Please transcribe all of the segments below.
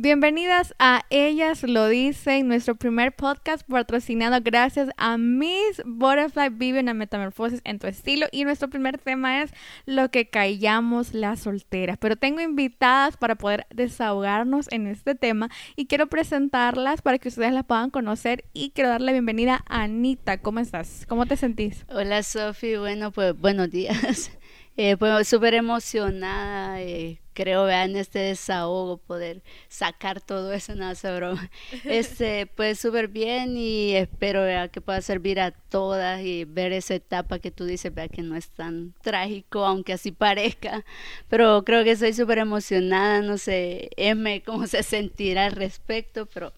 Bienvenidas a Ellas lo dicen, nuestro primer podcast patrocinado gracias a Miss Butterfly Vive una metamorfosis en tu estilo y nuestro primer tema es lo que callamos las solteras. Pero tengo invitadas para poder desahogarnos en este tema y quiero presentarlas para que ustedes las puedan conocer y quiero darle bienvenida a Anita. ¿Cómo estás? ¿Cómo te sentís? Hola Sofi, bueno pues buenos días. Eh, pues súper emocionada, eh, creo, vean este desahogo, poder sacar todo eso, no, broma. Este, pues súper bien y espero vea, que pueda servir a todas y ver esa etapa que tú dices, vea que no es tan trágico, aunque así parezca, pero creo que estoy súper emocionada, no sé, M, cómo se sentirá al respecto, pero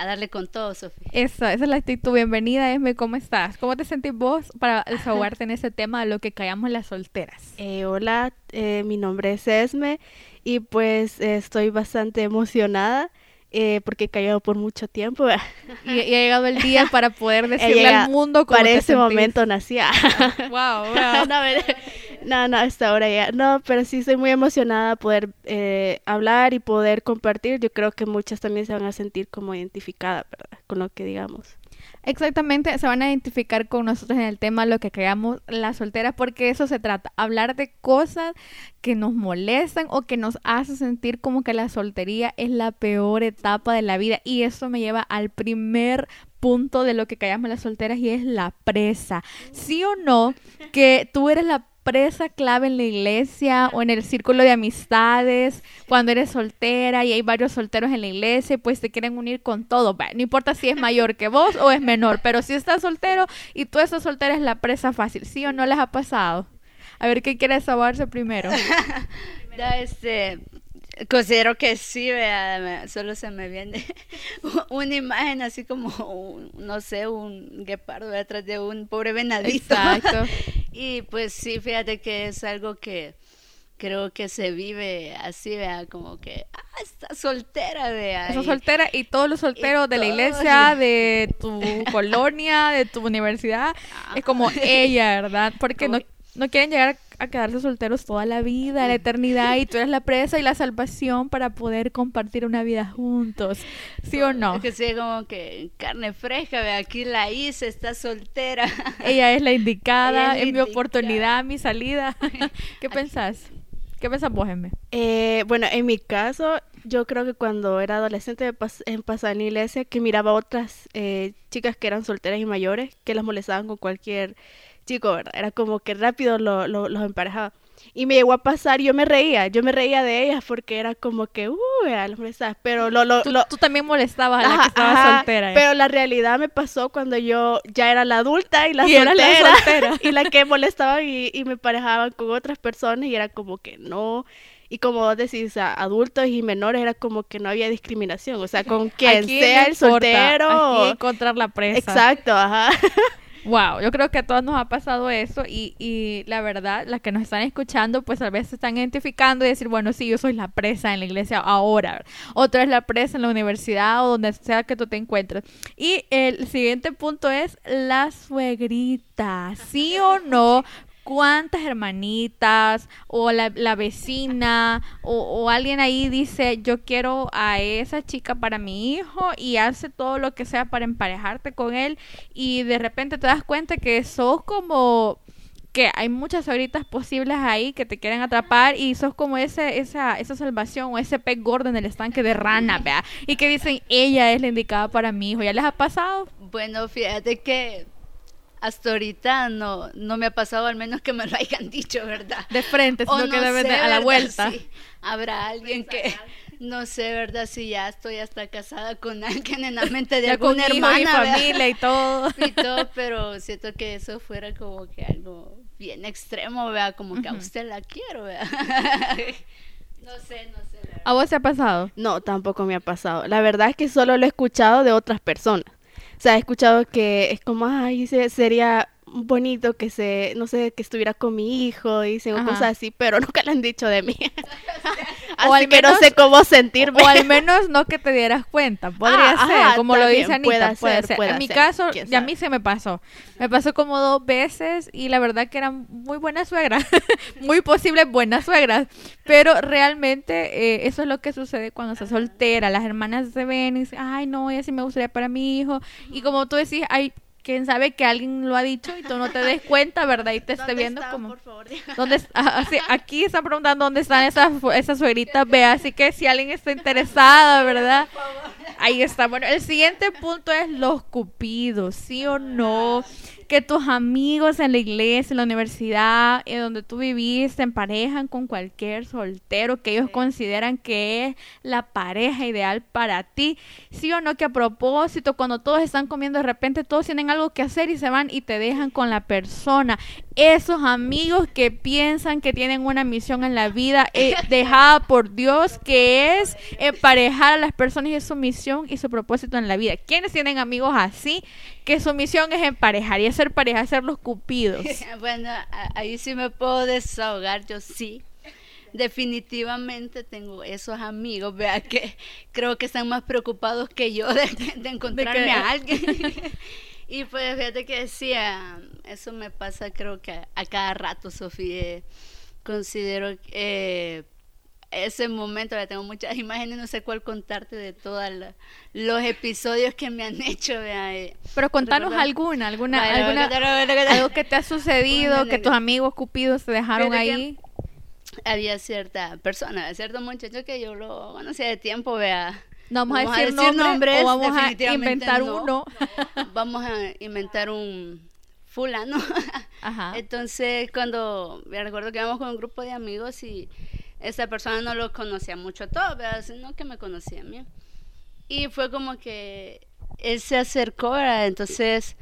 a darle con todo, Sofía. Esa, esa es la actitud. Bienvenida, Esme, ¿cómo estás? ¿Cómo te sentís vos para desahogarte en ese tema de lo que callamos las solteras? Eh, hola, eh, mi nombre es Esme y pues estoy bastante emocionada. Eh, porque he callado por mucho tiempo. Y, ha llegado el día para poder decirle al mundo cómo Para ese momento nacía. wow, wow. No, no, hasta ahora ya. No, pero sí estoy muy emocionada poder eh, hablar y poder compartir. Yo creo que muchas también se van a sentir como identificadas, ¿verdad? Con lo que digamos. Exactamente, se van a identificar con nosotros en el tema lo que creamos las solteras, porque eso se trata, hablar de cosas que nos molestan o que nos hace sentir como que la soltería es la peor etapa de la vida. Y eso me lleva al primer punto de lo que callamos las solteras y es la presa. ¿Sí o no? Que tú eres la presa clave en la iglesia o en el círculo de amistades, cuando eres soltera y hay varios solteros en la iglesia, pues te quieren unir con todo. no importa si es mayor que vos o es menor, pero si estás soltero y tú estás soltera es la presa fácil, ¿sí o no les ha pasado? A ver, ¿qué quiere saberse primero? este, Considero que sí, vea, solo se me viene una imagen así como, no sé, un guepardo detrás de un pobre venadito. Exacto. y pues sí, fíjate que es algo que creo que se vive así, vea, como que, ah, está soltera, vea. Está soltera y todos los solteros de la iglesia, de tu colonia, de tu universidad, es como ella, ¿verdad? Porque no, no quieren llegar a a quedarse solteros toda la vida, la eternidad, y tú eres la presa y la salvación para poder compartir una vida juntos. ¿Sí o no? Es que sí, como que carne fresca, ve, aquí la hice, está soltera. Ella es la indicada, es, mi oportunidad, mi salida. ¿Qué pensás? ¿Qué pensás vos, eh, bueno, en mi caso, yo creo que cuando era adolescente en pasar en la iglesia, que miraba otras eh, chicas que eran solteras y mayores, que las molestaban con cualquier chico, ¿verdad? Era como que rápido lo, lo, los emparejaba. Y me llegó a pasar, yo me reía, yo me reía de ellas porque era como que, uh, molestabas, pero lo, lo, ¿Tú, también molestabas a la que estaba soltera. Pero la realidad me pasó cuando yo ya era la adulta y la, soltera, y la que molestaba y, y me parejaban con otras personas y era como que no, y como vos decís, adultos y menores era como que no había discriminación, o sea, con quien sea el soltero. Aquí encontrar la presa. Exacto, ajá. Wow, yo creo que a todos nos ha pasado eso y, y la verdad, las que nos están escuchando, pues a veces se están identificando y decir, bueno, sí, yo soy la presa en la iglesia ahora, otra es la presa en la universidad o donde sea que tú te encuentres. Y el siguiente punto es la suegrita, ¿sí o no? Cuántas hermanitas o la, vecina o, alguien ahí dice yo quiero a esa chica para mi hijo y hace todo lo que sea para emparejarte con él y de repente te das cuenta que sos como que hay muchas horitas posibles ahí que te quieren atrapar y sos como ese, esa, esa salvación o ese pez gordo en el estanque de rana, vea, y que dicen ella es la indicada para mi hijo. ¿Ya les ha pasado? Bueno, fíjate que hasta ahorita no, no me ha pasado, al menos que me lo hayan dicho, ¿verdad? De frente, sino que debe de, a la vuelta. Habrá alguien que, no sé, ¿verdad? Si ya estoy hasta casada con alguien en la mente de alguna hermana. Y familia y todo. Y todo, pero siento que eso fuera como que algo bien extremo, ¿verdad? Como que a usted la quiero, ¿verdad? no sé, no sé. ¿A vos se ha pasado? No, tampoco me ha pasado. La verdad es que solo lo he escuchado de otras personas. Sea, he escuchado que es como, ay, sería bonito que se, no sé, que estuviera con mi hijo, dicen cosas así, pero nunca lo han dicho de mí. Así al que no menos- sé cómo sentirme. O al menos no que te dieras cuenta. Podría Ah, ser, ajá, como lo dice Anita. puede Puede, ser, ser. puede en mi ser, caso, ya a mí se me pasó. Me pasó como dos veces y la verdad que eran muy buenas suegras. muy posibles buenas suegras. Pero realmente eh, eso es lo que sucede cuando se soltera. Las hermanas se ven y dicen, ay, no, ella sí me gustaría para mi hijo. Y como tú decís, hay quien sabe que alguien lo ha dicho y tú no te des cuenta, ¿verdad? Y te esté ¿Dónde viendo están, como... por favor? ¿Dónde es- ah, sí, aquí están preguntando dónde están esas, esas suegritas, vea, así que si alguien está interesada, ¿verdad? Ahí está. Bueno, el siguiente punto es los cupidos, ¿sí o no? Que tus amigos en la iglesia, en la universidad, en donde tú vivís, se emparejan con cualquier soltero que ellos consideran que es la pareja ideal para ti. ¿Sí o no? Que a propósito, cuando todos están comiendo, de repente todos tienen algo que hacer y se van y te dejan con la persona. Esos amigos que piensan que tienen una misión en la vida eh, dejada por Dios, que es emparejar a las personas y su misión y su propósito en la vida. ¿Quiénes tienen amigos así? Que su misión es emparejar y hacer pareja, ser los cupidos. Bueno, ahí sí me puedo desahogar, yo sí. Definitivamente tengo esos amigos, vea que creo que están más preocupados que yo de, de encontrarme que- a alguien. y pues fíjate que decía, eso me pasa creo que a, cada rato, Sofía. eh, Considero eh, ese momento, ya tengo muchas imágenes, no sé cuál contarte de todos los episodios que me han hecho, vea. eh. Pero contanos alguna, alguna, alguna algo que te ha sucedido, que tus amigos cupidos te dejaron ahí. había cierta persona, cierto muchacho que yo lo conocía de tiempo, vea. No vamos, Vamos a a decir, decir nombres, nombres, o vamos a inventar no. uno. Vamos a inventar un fulano. Ajá. Entonces, cuando me recuerdo que íbamos con un grupo de amigos y esa persona no lo conocía mucho a todos, ¿verdad? sino que me conocía a mí. Y fue como que él se acercó, ¿verdad? Entonces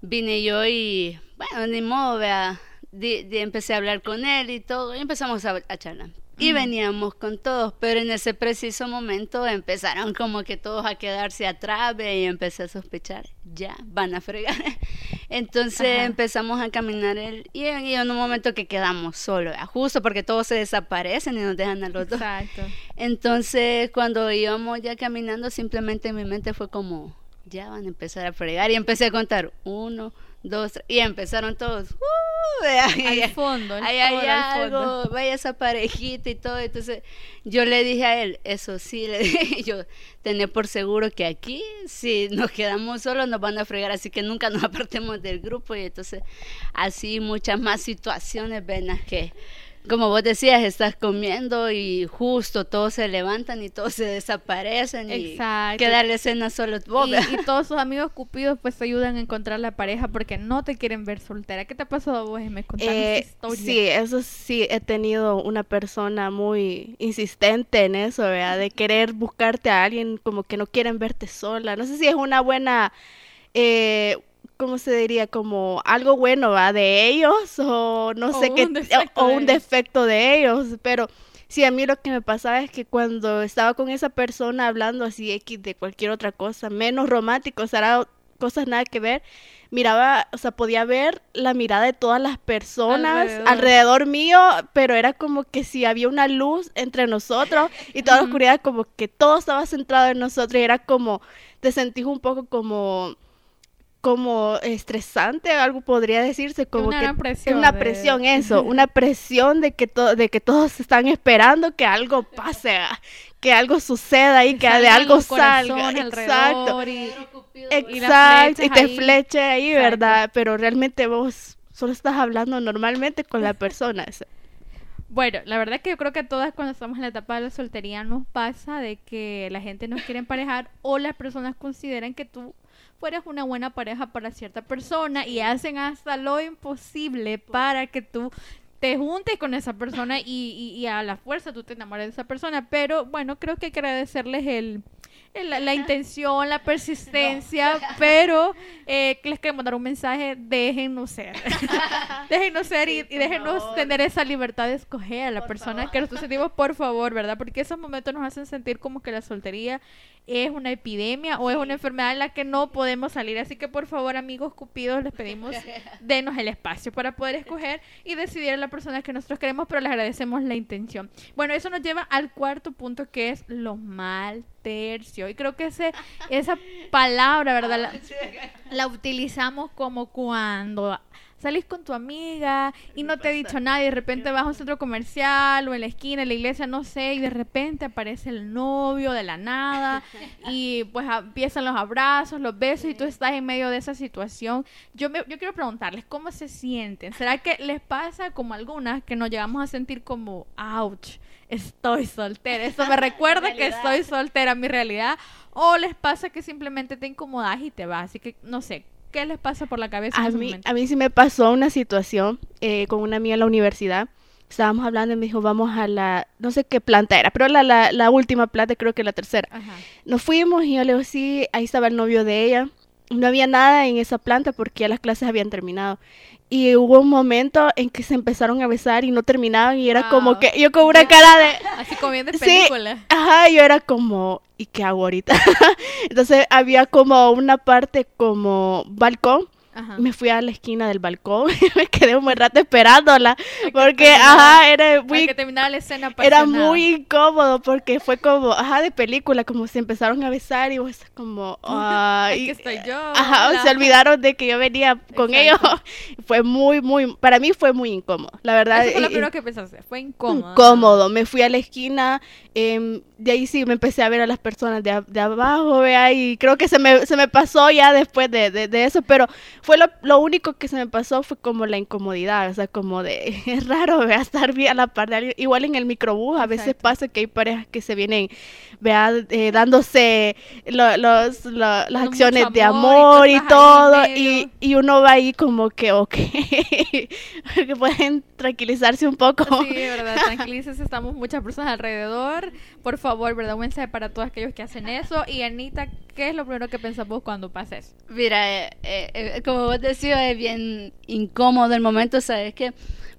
vine yo y, bueno, ni modo, vea, di- di- empecé a hablar con él y todo, y empezamos a, a charlar. Y veníamos con todos, pero en ese preciso momento empezaron como que todos a quedarse atrás, y empecé a sospechar, ya, van a fregar. Entonces Ajá. empezamos a caminar él, y, en- y en un momento que quedamos solos, justo porque todos se desaparecen y nos dejan a los dos. Exacto. Entonces, cuando íbamos ya caminando, simplemente en mi mente fue como, ya van a empezar a fregar. Y empecé a contar, uno, dos, tres, y empezaron todos, "Uh", ahí, Al fondo, ahí hay todo al fondo. algo, vaya esa parejita y todo. Entonces, yo le dije a él, eso sí, le dije yo, tené por seguro que aquí, si nos quedamos solos, nos van a fregar, así que nunca nos apartemos del grupo. Y entonces, así muchas más situaciones, ven, las que como vos decías, estás comiendo y justo todos se levantan y todos se desaparecen Exacto. y queda la escena solo vos. Y, y todos sus amigos cupidos pues te ayudan a encontrar la pareja porque no te quieren ver soltera. ¿Qué te ha pasado a vos? Me contaste Eh, esta historia. sí, eso sí, he tenido una persona muy insistente en eso, ¿verdad? De querer buscarte a alguien como que no quieren verte sola. No sé si es una buena, eh, ¿cómo se diría? Como algo bueno, ¿va? De ellos o no O sé qué, o de un defecto de ellos, pero... Sí, a mí lo que me pasaba es que cuando estaba con esa persona hablando así X de cualquier otra cosa, menos romántico, o sea, cosas nada que ver, miraba, o sea, podía ver la mirada de todas las personas Alrededor. alrededor, mío, pero era como que si había una luz entre nosotros y toda la oscuridad, como que todo estaba centrado en nosotros y era como, te sentís un poco como como estresante, algo podría decirse, como una que gran presión una de- presión eso, una presión de que de que todos están esperando que algo pase, que algo suceda ahí, que de salgan algo salga, exacto. y- Exacto, y, te ahí. fleche ahí, Exacto. ¿verdad? Pero realmente vos solo estás hablando normalmente con la persona. Bueno, la verdad que yo creo que a todas cuando estamos en la etapa de la soltería nos pasa de que la gente nos quiere emparejar o las personas consideran que tú fueras una buena pareja para cierta persona y hacen hasta lo imposible para que tú te juntes con esa persona y, y- a la fuerza tú te enamores de esa persona. Pero bueno, creo que agradecerles el, la, la intención, la persistencia, pero eh, les queremos mandar un mensaje, déjennos ser. déjennos ser y, y déjenos tener esa libertad de escoger a la persona que nosotros sentimos, por favor, ¿verdad? Porque esos momentos nos hacen sentir como que la soltería es una epidemia o es una enfermedad en la que no podemos salir. Así que por favor, amigos cupidos, les pedimos denos el espacio para poder escoger y decidir a la persona que nosotros queremos, pero les agradecemos la intención. Bueno, eso nos lleva al cuarto punto que es lo mal tercio. Y creo que ese, esa palabra, ¿verdad? La, la utilizamos como cuando salís con tu amiga y no te ha dicho nada y de repente vas a un centro comercial o en la esquina, en la iglesia, no sé, y de repente aparece el novio de la nada y pues empiezan los abrazos, los besos y tú estás en medio de esa situación. Yo, me, yo quiero preguntarles, ¿cómo se sienten? ¿Será que les pasa como algunas que nos llegamos a sentir como, ouch? Estoy soltera. Eso me recuerda que estoy soltera, mi realidad. O les pasa que simplemente te incomodas y te vas. Así que, no sé, ¿qué les pasa por la cabeza en A ese mí, a mí sí me pasó una situación eh, con una amiga en la universidad. Estábamos hablando y me dijo, vamos a la, no sé qué planta era, pero la, la, la última planta, creo que la tercera. Ajá. Nos fuimos y yo le digo, sí, ahí estaba el novio de ella. No había nada en esa planta porque ya las clases habían terminado. Y hubo un momento en que se empezaron a besar y no terminaban y era Wow. como que yo con una cara de... Así como bien de Sí. película. Ajá, yo era como, ¿y qué hago ahorita? Entonces había como una parte como balcón. Ajá. Me fui a la esquina del balcón y me quedé un buen rato esperándola. que Porque, ajá, era muy que la escena era apasionada. muy incómodo porque fue como, ajá, de película, como se empezaron a besar y vos como, ay, Aquí estoy yo. Ajá, hola. se olvidaron de que yo venía con ellos. Fue muy, muy, para mí fue muy incómodo, la verdad. Eso fue lo primero que pensaste. Fue incómodo. incómodo. Me fui a la esquina, em, de ahí sí me empecé a ver a las personas de, de abajo, vea, y creo que se me, se me pasó ya después de, de- de eso, pero fue lo, lo único que se me pasó fue como la incomodidad, o sea, como de, es raro, vea, estar bien a la par de alguien. Igual en el microbús, a veces Exacto. pasa que hay parejas que se vienen, vea, eh, dándose lo- los, lo- las Dando acciones mucho de amor y amor y, todo, y, y uno va ahí como que, ok, que pueden tranquilizarse un poco. Sí, verdad, tranquilícese, estamos muchas personas alrededor. Por favor, ¿verdad? Un mensaje para todos aquellos que hacen eso. Y Anita, ¿qué es lo primero que pensás vos cuando pasa eso? Mira, eh, eh, eh, como vos decías, es bien incómodo el momento, ¿sabes qué?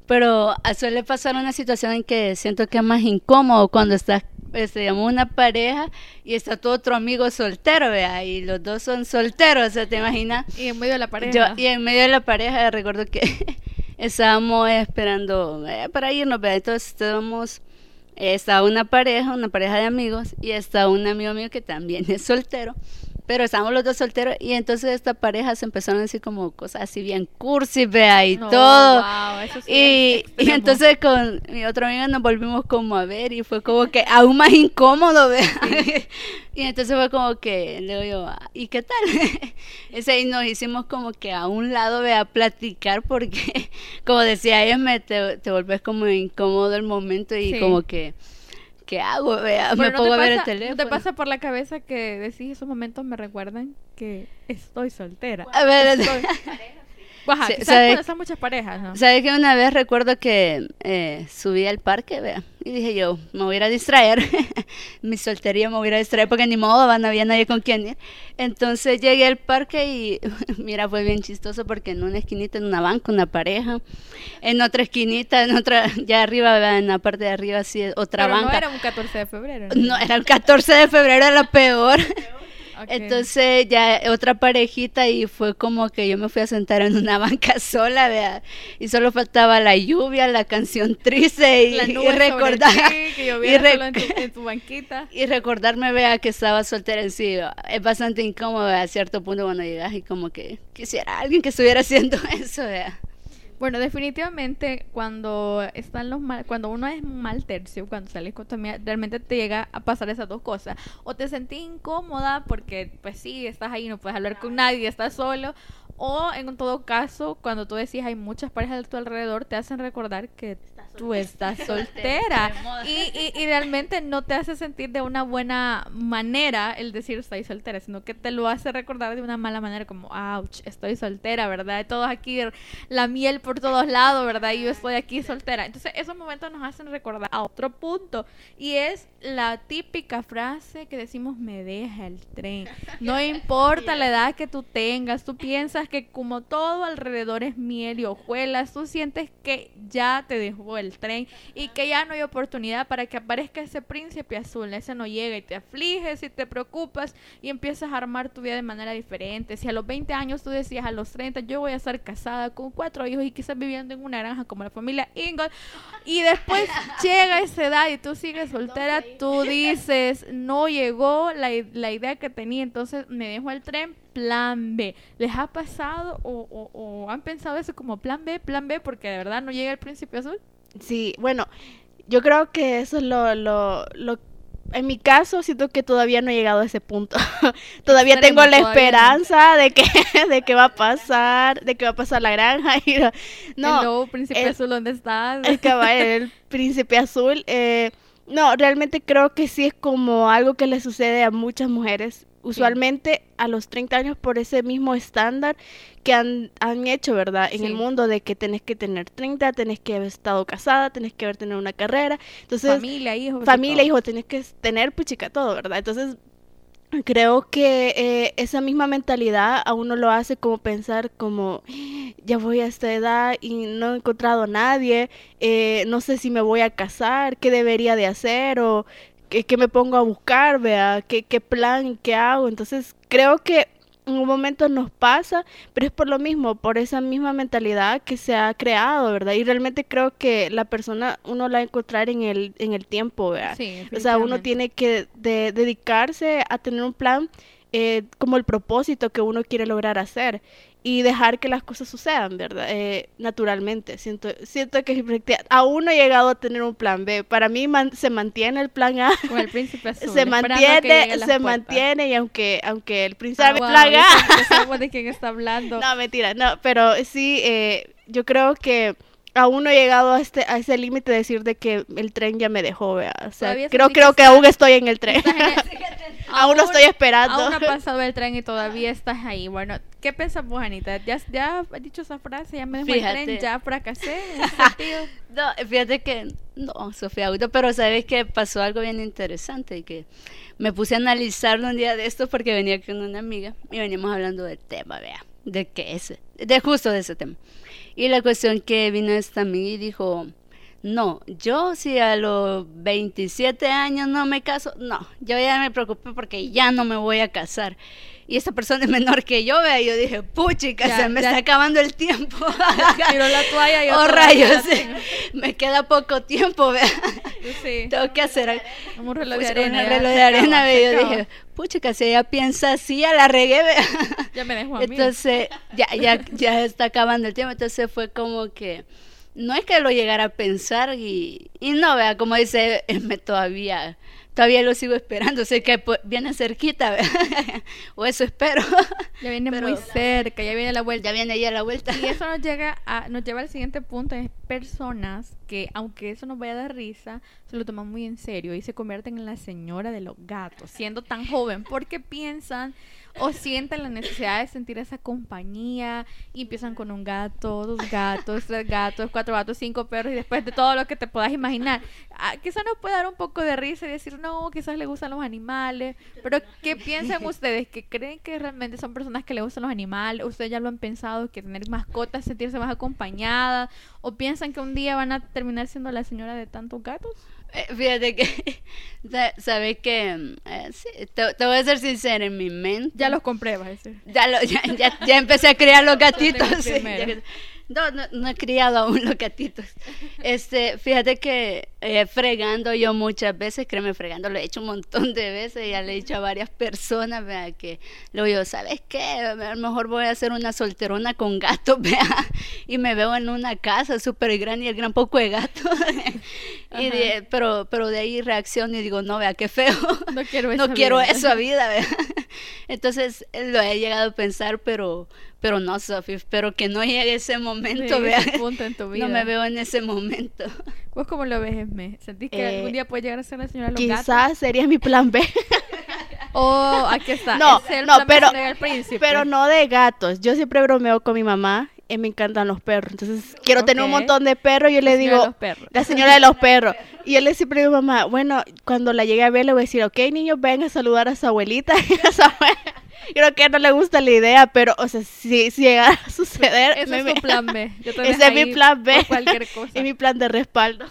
Pero suele pasar una situación en que siento que es más incómodo cuando estás, este, una pareja y está tu otro amigo soltero, vea, y los dos son solteros, o sea, ¿te imaginas? Y en medio de la pareja. Yo, y en medio de la pareja, recuerdo que estábamos esperando eh, para irnos, ¿verdad? entonces estábamos, eh, estaba una pareja, una pareja de amigos, y está un amigo mío que también es soltero, pero estábamos los dos solteros, y entonces esta pareja se empezaron a decir como cosas así bien cursi, vea, y No, todo. wow, eso sí Y, y entonces con mi otra amiga nos volvimos como a ver y fue como que aún más incómodo, ¿vea? y entonces fue como que le digo yo, "Ah, ¿y qué tal? Ese, y nos hicimos como que a un lado, vea, platicar porque, como decía ella, me, te, te volvés como incómodo el momento y Sí. como que, ¿qué hago, vea? Me ¿no pongo te a ver el pasa- teléfono. ¿no te pasa por la cabeza que decís esos momentos me recuerdan que estoy soltera? A ver, Ajá, ¿sabes ¿sabe? cuando están muchas parejas, no? ¿Sabes que una vez recuerdo que eh, subí al parque, vea? Y dije yo, me voy a ir a distraer. Mi soltería me voy a ir a distraer porque ni modo, no había nadie con quien ir. Entonces llegué al parque y mira, fue bien chistoso porque en una esquinita, en una banca, una pareja. En otra esquinita, en otra, ya arriba, vea, en la parte de arriba, así, otra Pero banca. no era un 14 de febrero. No, era el 14 de febrero, era lo peor. Ok. Entonces ya otra parejita y fue como que yo me fui a sentar en una banca sola, vea, y solo faltaba la lluvia, la canción triste y, y recordar y, rec- en tu, en tu banquita. y recordarme, vea, que estaba soltera en sí, es bastante incómodo vea, a cierto punto cuando llegas y como que quisiera alguien que estuviera haciendo eso, vea. Bueno, definitivamente cuando están los mal, cuando uno es mal tercio, cuando sales con tu amiga, realmente te llega a pasar esas dos cosas. O te sentís incómoda porque, pues sí, estás ahí, no puedes hablar con nadie, estás solo. O en todo caso, cuando tú decís hay muchas parejas a tu alrededor, te hacen recordar que tú estás soltera. y, y, y, realmente no te hace sentir de una buena manera el decir estoy soltera, sino que te lo hace recordar de una mala manera, como, ouch, estoy soltera, ¿verdad? Todos aquí, la miel por todos lados, ¿verdad? Y yo estoy aquí soltera. Entonces, esos momentos nos hacen recordar a otro punto. Y es la típica frase que decimos, me deja el tren. No importa la edad que tú tengas, tú piensas que como todo alrededor es miel y hojuelas, tú sientes que ya te dejó el tren y que ya no hay oportunidad para que aparezca ese príncipe azul. Ese no llega y te afliges y te preocupas y empiezas a armar tu vida de manera diferente. Si a los 20 años tú decías a los 30 yo voy a estar casada con cuatro hijos y quizás viviendo en una granja como la familia Ingold y después llega esa edad y tú sigues soltera, tú dices no llegó la, la idea que tenía, entonces me dejo el tren, plan B. ¿Les ha pasado o, o, o, han pensado eso como plan B, plan B, porque de verdad no llega el príncipe azul? Sí, bueno, yo creo que eso es lo, lo, lo en mi caso siento que todavía no he llegado a ese punto. todavía tengo la esperanza no. de que de que va a pasar, de que va a pasar la granja y no. El nuevo príncipe el, azul, ¿dónde estás? El príncipe azul eh, no, realmente creo que sí es como algo que le sucede a muchas mujeres usualmente sí. a los 30 años por ese mismo estándar que han, han hecho, ¿verdad? En sí. el mundo de que tenés que tener 30, tenés que haber estado casada, tenés que haber tenido una carrera. Entonces, familia, hijos. Familia, hijos, tenés que tener, pues chica, todo, ¿verdad? Entonces, creo que eh, esa misma mentalidad a uno lo hace como pensar como ya voy a esta edad y no he encontrado a nadie, eh, no sé si me voy a casar, qué debería de hacer o que, que me pongo a buscar, vea, qué, qué plan, qué hago. Entonces creo que en un momento nos pasa, pero es por lo mismo, por esa misma mentalidad que se ha creado, ¿verdad? Y realmente creo que la persona uno la va a encontrar en el, en el tiempo, ¿verdad? Sí, o sea, uno tiene que de, dedicarse a tener un plan eh, como el propósito que uno quiere lograr hacer y dejar que las cosas sucedan, ¿verdad? Eh, naturalmente. Siento, siento que aún no he llegado a tener un plan B. Para mí man, se mantiene el plan A. Con el príncipe azul. Se mantiene, se mantiene y aunque, aunque el príncipe ah, wow, plan A. de quién está hablando. No, mentira, no, pero sí, eh, yo creo que aún no he llegado a este a ese límite de decir de que el tren ya me dejó, ¿vea? o sea, creo creo que, que aún estoy en el tren. aún, no estoy esperando. Aún no ha pasado el tren y todavía estás ahí. Bueno, ¿qué pensas vos, Anita? ¿Ya, ya has dicho esa frase? ¿Ya me dejó fíjate. el tren? ¿Ya fracasé? no, fíjate que no, Sofía, pero sabes que pasó algo bien interesante y que me puse a analizarlo un día de esto porque venía con una amiga y veníamos hablando del tema, vea, de qué es, de justo de ese tema. Y la cuestión que vino esta amiga y dijo, no, yo si a los 27 años no me caso, no, yo ya me preocupé porque ya no me voy a casar. Y esta persona es menor que yo, vea, yo dije, puchica, ya, se me ya. está acabando el tiempo. Tiró la toalla y Oh, rayos, me queda poco tiempo, vea. Sí. Tengo que hacer un reloj de arena. Un reloj de arena, vea. Yo dije, puchica, si ella piensa así, ya la regué, vea. Ya me dejó a mí. Entonces, ya, ya, ya está acabando el tiempo, entonces fue como que no es que lo llegara a pensar y, y no, vea, como dice, me todavía, todavía lo sigo esperando, sé que pues, viene cerquita, o eso espero. Ya viene Pero, muy cerca, ya viene la vuelta. Ya viene ya la vuelta. Y eso nos llega a, nos lleva al siguiente punto, es personas que, aunque eso nos vaya a dar risa, se lo toman muy en serio y se convierten en la señora de los gatos, siendo tan joven, porque piensan o sienten la necesidad de sentir esa compañía y empiezan con un gato, dos gatos, tres gatos, cuatro gatos, cinco perros y después de todo lo que te puedas imaginar. Ah, quizás nos puede dar un poco de risa y decir, no, quizás le gustan los animales, pero ¿qué piensan ustedes? ¿Que creen que realmente son personas que le gustan los animales? ¿Ustedes ya lo han pensado, que tener mascotas, sentirse más acompañada? ¿O piensan que un día van a terminar siendo la señora de tantos gatos? Eh, fíjate que, sabes que, eh, sí, te, te, voy a ser sincera, en mi mente. Ya los compré, va a decir. Ya, lo, ya, ya, ya, empecé a criar los gatitos. Sí, no, no, no, he criado aún los gatitos. Este, fíjate que eh, fregando yo muchas veces, créeme, fregando lo he hecho un montón de veces, ya le he dicho a varias personas, vea, que luego yo, ¿sabes qué? A lo mejor voy a hacer una solterona con gatos, vea, y me veo en una casa súper grande y el gran poco de gatos. y de, pero, pero de ahí reacciono y digo, no, vea, qué feo. No quiero, no quiero eso a vida, vea. Entonces lo he llegado a pensar, pero, pero no, Sofi, espero que no llegue ese momento, Sí, vea. ese punto en tu vida. No me veo en ese momento. ¿Vos cómo lo ves, ¿Sentís que Eh, algún día puede llegar a ser la señora de los gatos? Quizás sería mi plan B. Oh, aquí está. No, es el no, plan B pero- príncipe. Pero no de gatos. Yo siempre bromeo con mi mamá. Y me encantan los perros. Entonces quiero tener un montón de perros. Yo le La digo, la señora de los perros. Y yo le siempre digo, mamá, bueno, cuando la llegue a ver, le voy a decir, ok, niños, ven a saludar a su abuelita. y a su abuela". Creo que no le gusta la idea, pero, o sea, si, si llegara a suceder, Ese es tu plan B. Yo te ese es mi plan B. cualquier cosa. es mi plan de respaldo.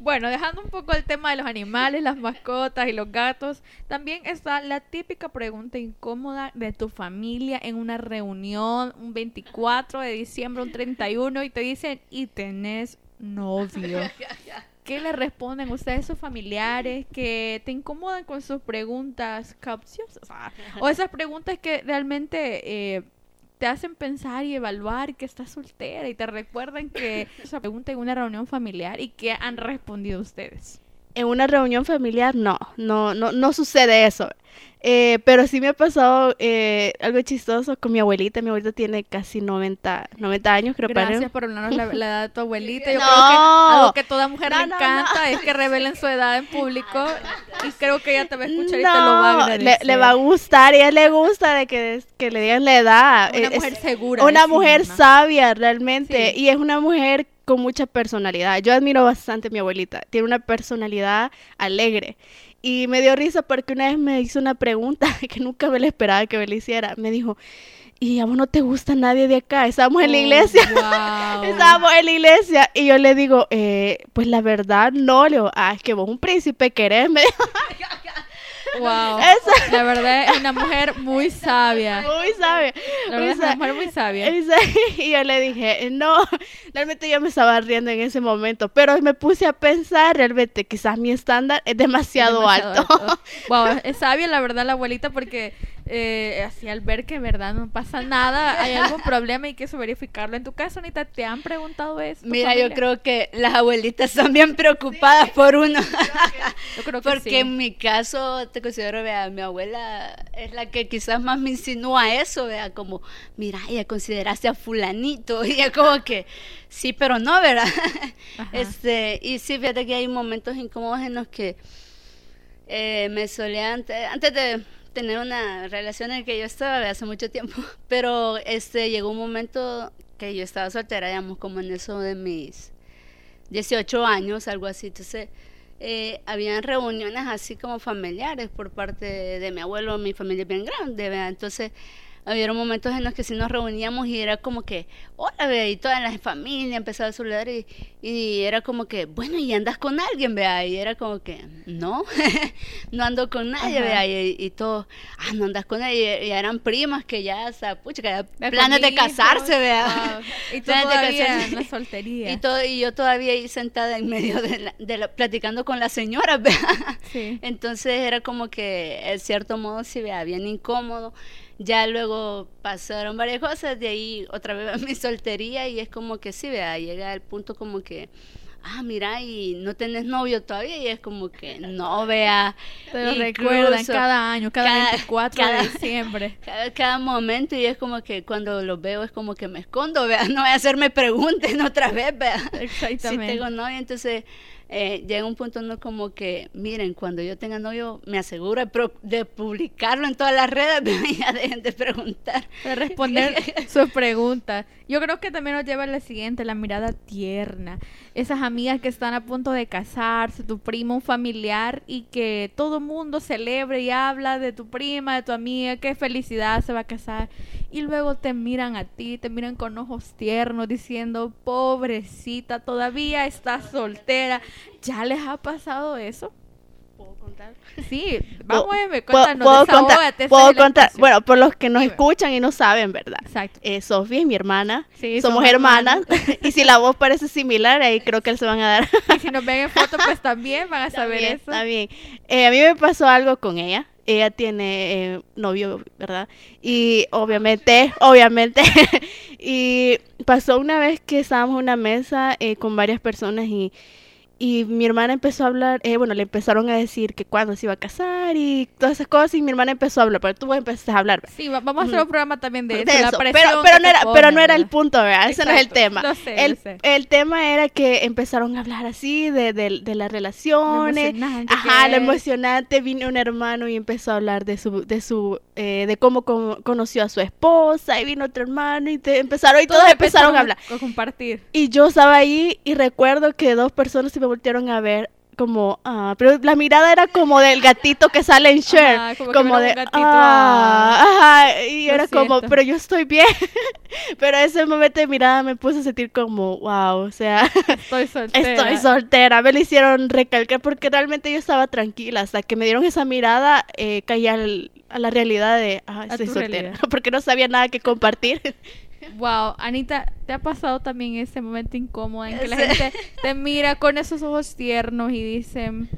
Bueno, dejando un poco el tema de los animales, las mascotas y los gatos, también está la típica pregunta incómoda de tu familia en una reunión, un 24 de diciembre, un 31, y te dicen, y tenés novio. ¿Qué le responden ustedes, sus familiares, que te incomodan con sus preguntas capciosas? O esas preguntas que realmente eh, te hacen pensar y evaluar que estás soltera y te recuerdan que esa pregunta en una reunión familiar y que han respondido ustedes. En una reunión familiar, no, no, no, no sucede eso. Eh, pero sí me ha pasado eh, algo chistoso con mi abuelita. Mi abuelita tiene casi 90, 90 años, creo. Gracias por hablarnos la, la edad de tu abuelita. Yo No. creo que algo que toda mujer No, le encanta es que revelen su edad en público y creo que ella te va a escuchar y te lo va a agradecer. le, le va a gustar, a ella le gusta de que, que le digan la edad. Una Es- mujer segura. una mujer misma. sabia realmente Sí. y es una mujer con mucha personalidad. Yo admiro bastante a mi abuelita, tiene una personalidad alegre y me dio risa porque una vez me hizo una pregunta que nunca me la esperaba que me la hiciera. Me dijo, ¿y a vos no te gusta nadie de acá? Estábamos en la Oh, iglesia. wow. Estábamos en la iglesia y yo le digo, eh, pues la verdad no, le digo, ah, es que vos un príncipe querés, me dijo, Wow. Esa- La verdad es una mujer muy sabia. muy sabe. La muy verdad es una mujer muy sabia. Y yo le dije, no, realmente yo me estaba riendo en ese momento, pero me puse a pensar, realmente quizás mi estándar es demasiado, Demasiado alto. Wow, es sabia la verdad la abuelita porque eh, así al ver que en verdad no pasa nada, hay algún problema y hay que eso verificarlo. En tu caso, Anita, ¿te han preguntado eso? Mira, yo creo que las abuelitas son bien preocupadas por uno. Yo creo que Porque sí. en mi caso, te considero, vea, mi abuela es la que quizás más me insinúa eso, vea, como, mira, ya consideraste a fulanito, y ya como que, sí, pero no, ¿verdad? Ajá. Este, y sí, fíjate que hay momentos incómodos en los que eh, me solía, ante- antes de tener una relación en la que yo estaba hace mucho tiempo, pero este, llegó un momento que yo estaba soltera, digamos, como en eso de mis 18 años, algo así, entonces eh, habían reuniones así como familiares por parte de, de mi abuelo, mi familia es bien grande, ¿verdad? entonces había momentos en los que sí nos reuníamos y era como que, hola, ¿verdad? y toda la familia empezaba a saludar y, y era como que, bueno, ¿y andas con alguien, vea? Y era como que, no, no ando con nadie, Ajá. vea, y, y todo, ah, no andas con nadie, y, eran primas que ya, o sea, pucha, que De planes de feliz, casarse, vea. wow. Y tú todavía en la soltería. Y, todo, y yo todavía ahí sentada en medio de la, de la- platicando con la señora, vea. Sí. Entonces era como que, en cierto modo, sí, vea, bien incómodo. Ya luego pasaron varias cosas, de ahí otra vez a mi soltería y es como que sí, vea, llega el punto como que, ah, mira, y no tenés novio todavía y es como que no, vea. Incluso recuerdan cada año, cada, cada- 24 cada- de diciembre. Cada, cada momento y es como que cuando los veo es como que me escondo, vea, no voy a hacerme pregunten otra vez, vea. Si Exactamente. tengo novio, entonces eh, llega un punto no como que, miren, cuando yo tenga novio, me aseguro de, publicarlo en todas las redes, ya dejen de preguntar. de responder sus preguntas. Yo creo que también nos lleva a la siguiente, la mirada tierna. Esas amigas que están a punto de casarse, tu primo, un familiar, y que todo mundo celebre y habla de tu prima, de tu amiga, qué felicidad se va a casar. Y luego te miran a ti, te miran con ojos tiernos diciendo, pobrecita, todavía estás soltera. ¿Ya les ha pasado eso? ¿Puedo contar? Sí, vamos, Puedo- cuéntanos, puedo contar, puedo contar. Bueno, por los que nos escuchan y no saben, ¿verdad? Exacto. Eh, Sofía es mi hermana, Sí, somos somos hermanas, hermanas. y si la voz parece similar, ahí creo que se van a dar. Y si nos ven en foto, pues también van a saber eso. Bien. Eh, a mí me pasó algo con ella. Ella tiene eh, novio, ¿verdad? Y obviamente, obviamente, y pasó una vez que estábamos en una mesa eh, con varias personas y, y mi hermana empezó a hablar, eh, bueno, le empezaron a decir que cuándo se iba a casar y todas esas cosas y mi hermana empezó a hablar, pero tú empezaste a hablar. ¿verdad? Sí, va- vamos a hacer un programa también de, De eso, la pero, pero no era, ponen, pero no era el punto, ¿verdad? Ese no es el tema. lo sé, el, lo sé. el tema era que empezaron a hablar así de, de, de las relaciones. emocionante Ajá, lo emocionante. Vino un hermano y empezó a hablar de su, de su, eh, de cómo con- conoció a su esposa. Y vino otro hermano y te empezaron, y todos, empezaron a hablar. a compartir. Y yo estaba ahí y recuerdo que dos personas se me voltearon a ver como, ah, pero la mirada era como del gatito que sale en Cher, Ajá, como de, gatito, ah, ajá, y era como, pero yo estoy bien, pero ese momento de mirada me puso a sentir como, wow, o sea, Estoy soltera. estoy soltera, me lo hicieron recalcar porque realmente yo estaba tranquila, hasta que me dieron esa mirada, eh, caí al- a la realidad de, ah, estoy soltera, realidad. porque no sabía nada que compartir. Wow, Anita, ¿te ha pasado también ese momento incómodo en que la gente te mira con esos ojos tiernos y dicen,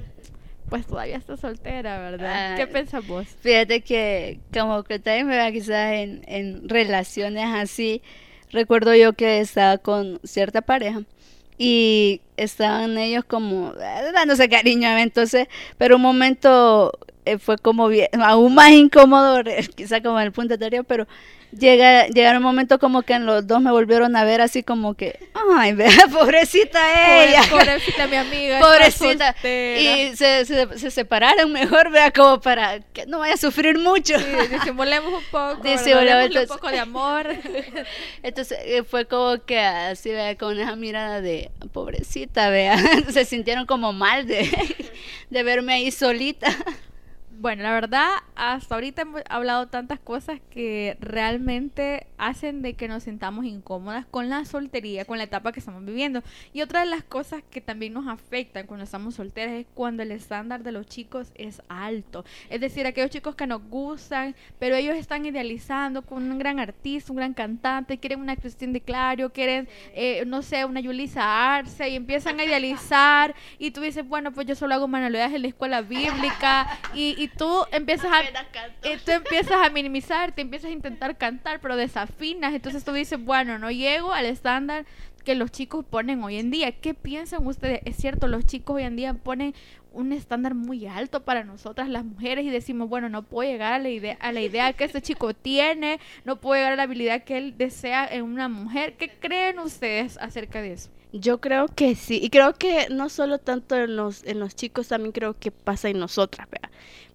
pues todavía estás soltera, ¿verdad? Ah, ¿Qué piensas vos? Fíjate que como que también me va quizás en, en relaciones así, recuerdo yo que estaba con cierta pareja y estaban ellos como eh, dándose cariño, entonces, pero un momento eh, fue como bien, aún más incómodo, eh, quizá como en el punto anterior, pero llega llegaron un momento como que en los dos me volvieron a ver así como que, ay, vea, pobrecita ella. Pobre- Pobrecita mi amiga. Pobrecita. Y se, se, se separaron mejor, vea, como para que no vaya a sufrir mucho. Sí, disimulemos un poco. Disimulemos, un poco de amor. Entonces eh, fue como que así, vea, con esa mirada de pobrecita, vea. Se sintieron como mal de, de verme ahí solita. Bueno, la verdad, hasta ahorita hemos hablado tantas cosas que realmente hacen de que nos sintamos incómodas con la soltería, con la etapa que estamos viviendo. Y otra de las cosas que también nos afectan cuando estamos solteras es cuando el estándar de los chicos es alto. Es decir, aquellos chicos que nos gustan, pero ellos están idealizando con un gran artista, un gran cantante, quieren una Cristina de Clario, quieren, eh, no sé, una Yulisa Arce y empiezan a idealizar y tú dices, bueno, pues yo solo hago manualidades en la escuela bíblica y, y tú empiezas a... Y tú empiezas a minimizar, te empiezas a intentar cantar, pero desafinas. Entonces tú dices, bueno, no llego al estándar que los chicos ponen hoy en día. ¿Qué piensan ustedes? Es cierto, los chicos hoy en día ponen un estándar muy alto para nosotras las mujeres y decimos, bueno, no puedo llegar a la idea, a la idea que este chico tiene, no puedo llegar a la habilidad que él desea en una mujer. ¿Qué creen ustedes acerca de eso? Yo creo que sí, y creo que no solo tanto en los, en los chicos, también creo que pasa en nosotras, ¿verdad?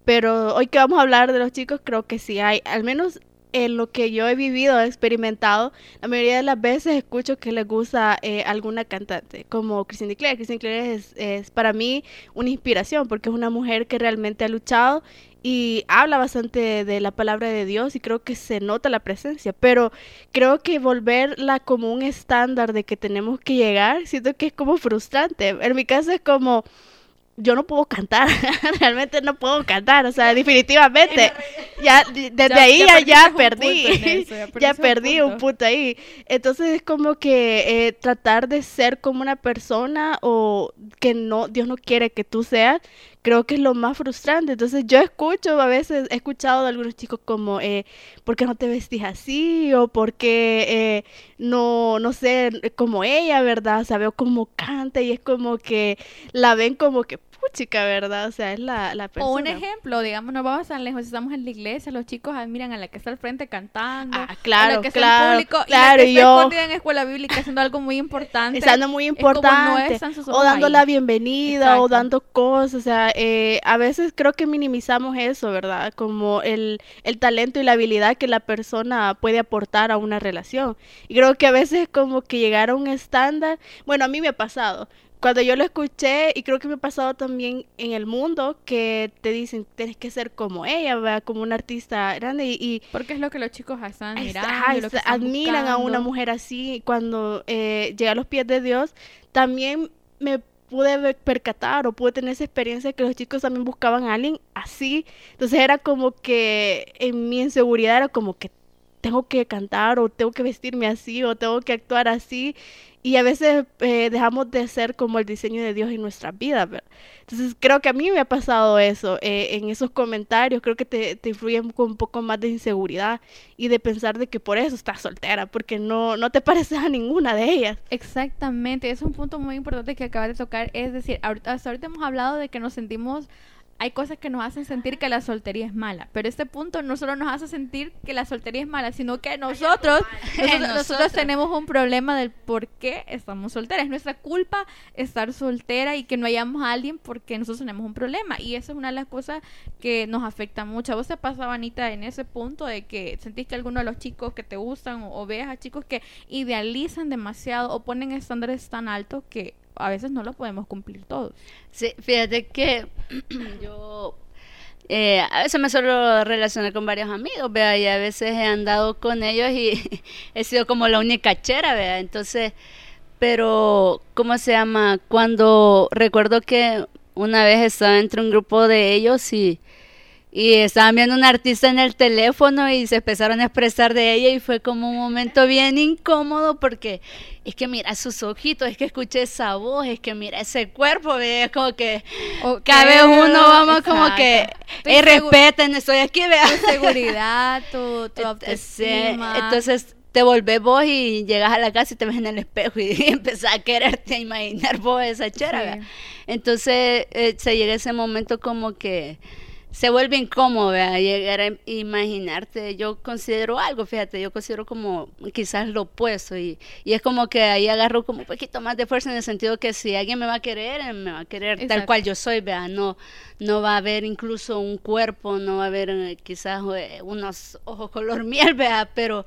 Pero hoy que vamos a hablar de los chicos, creo que sí hay, al menos en lo que yo he vivido, he experimentado, la mayoría de las veces escucho que les gusta eh, alguna cantante, como Christine Claire. Christine Claire es, es para mí una inspiración, porque es una mujer que realmente ha luchado y habla bastante de, de la palabra de Dios y creo que se nota la presencia, pero creo que volverla como un estándar de que tenemos que llegar, siento que es como frustrante. En mi caso es como, yo no puedo cantar, realmente no puedo cantar, o sea, definitivamente, ya de- desde Ya- ahí ya ya, un perdí, eso, ya un perdí un punto. punto ahí. Entonces es como que eh, tratar de ser como una persona o que no, Dios no quiere que tú seas, creo que es lo más frustrante. Entonces yo escucho, a veces he escuchado de algunos chicos como, eh, ¿por qué no te vestís así? O ¿por qué eh, no, no sé, como ella, ¿verdad? O sea, veo como canta y es como que la ven como que, puchica, ¿verdad? O sea, es la, la persona. O un ejemplo, digamos, no vamos tan lejos, estamos en la iglesia, los chicos admiran a la que está al frente cantando, Ah, a claro, la que está claro, en público, claro, y la que está escondida en escuela bíblica haciendo algo muy importante. Estando muy es como no importante. sus o dando ahí. la bienvenida, o Exacto. dando cosas. O sea, eh, a veces creo que minimizamos eso, ¿verdad? Como el, el talento y la habilidad que la persona puede aportar a una relación. Y creo que a veces como que llegar a un estándar, bueno, a mí me ha pasado. Cuando yo lo escuché, y creo que me ha pasado también en el mundo, que te dicen, tienes que ser como ella, ¿verdad? Como una artista grande. Y, y Porque es lo que los chicos están Ahí está, mirando, ajá, lo que está- están admiran a una mujer así cuando eh, llega a los pies de Dios. También me pude percatar o pude tener esa experiencia que los chicos también buscaban a alguien así. Entonces era como que en mi inseguridad era como que tengo que cantar o tengo que vestirme así o tengo que actuar así. Y a veces eh, dejamos de ser como el diseño de Dios en nuestras vidas. Entonces creo que a mí me ha pasado eso eh, en esos comentarios, creo que te, te influyen con un poco más de inseguridad y de pensar de que por eso estás soltera, porque no, no te pareces a ninguna de ellas. Exactamente, es un punto muy importante que acabas de tocar, es decir, ahorita, hasta ahorita hemos hablado de que nos sentimos hay cosas que nos hacen sentir que la soltería es mala, pero este punto no solo nos hace sentir que la soltería es mala, sino que nosotros, nosotros, nosotros tenemos un problema del por qué estamos solteras. Es nuestra culpa estar soltera y que no hayamos a alguien porque nosotros tenemos un problema. Y eso es una de las cosas que nos afecta mucho. ¿A vos te pasaba, Anita, en ese punto de que sentís que alguno de los chicos que te gustan o, o veas a chicos que idealizan demasiado o ponen estándares tan altos que a veces no lo podemos cumplir todos. Sí, fíjate que yo eh, a veces me suelo relacionar con varios amigos, vea, y a veces he andado con ellos y he sido como la única chera, vea, entonces, pero, ¿cómo se llama? Cuando recuerdo que una vez estaba entre un grupo de ellos y y estaban viendo una artista en el teléfono y se empezaron a expresar de ella y fue como un momento bien incómodo porque es que mira sus ojitos, es que escuché esa voz, es que mira ese cuerpo, es como que cada vez uno vamos como que hey, respeten, estoy aquí, vea. Tu seguridad, tu, tu autoestima. Entonces te volvés vos y llegas a la casa y te ves en el espejo y, empezás a quererte a imaginar vos esa chera, sí. Entonces eh, se llega ese momento como que se vuelve incómodo ¿verdad? llegar a imaginarte. Yo considero algo, fíjate, yo considero como quizás lo opuesto y, y es como que ahí agarro como un poquito más de fuerza en el sentido que si alguien me va a querer, me va a querer Exacto. tal cual yo soy, vea, no no va a haber incluso un cuerpo, no va a haber eh, quizás eh, unos ojos color miel, vea, pero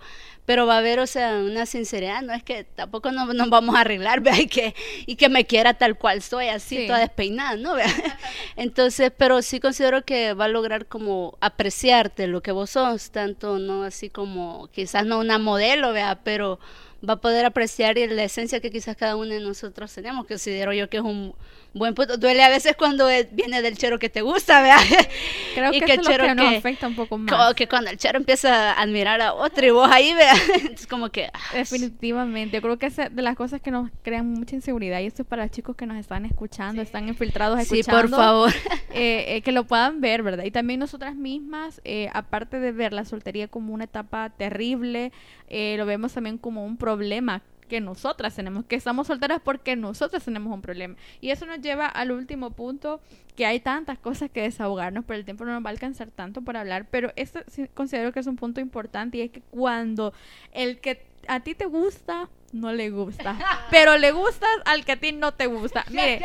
pero va a haber, o sea, una sinceridad, no es que tampoco nos, nos vamos a arreglar, vea, y que, y que me quiera tal cual soy, así, sí. toda despeinada, ¿no? Vea? Entonces, pero sí considero que va a lograr como apreciarte lo que vos sos, tanto no así como, quizás no una modelo, vea, pero va a poder apreciar la esencia que quizás cada uno de nosotros tenemos. Considero yo que es un buen punto. Duele a veces cuando viene del chero que te gusta, ¿verdad? Creo y que, que el chero que nos afecta un poco más. Como que cuando el chero empieza a admirar a otro y vos ahí, ¿verdad? Es como que... Ah, Definitivamente. Yo creo que es de las cosas que nos crean mucha inseguridad y esto es para los chicos que nos están escuchando, sí. están infiltrados escuchando. Sí, por favor. Eh, eh, que lo puedan ver, ¿verdad? Y también nosotras mismas, eh, aparte de ver la soltería como una etapa terrible, lo vemos también como un problema que nosotras tenemos, que estamos solteras porque nosotras tenemos un problema. Y eso nos lleva al último punto, que hay tantas cosas que desahogarnos, pero el tiempo no nos va a alcanzar tanto para hablar, pero esto considero que es un punto importante y es que cuando el que a ti te gusta no le gusta. Pero le gustas al que a ti no te gusta. Mire,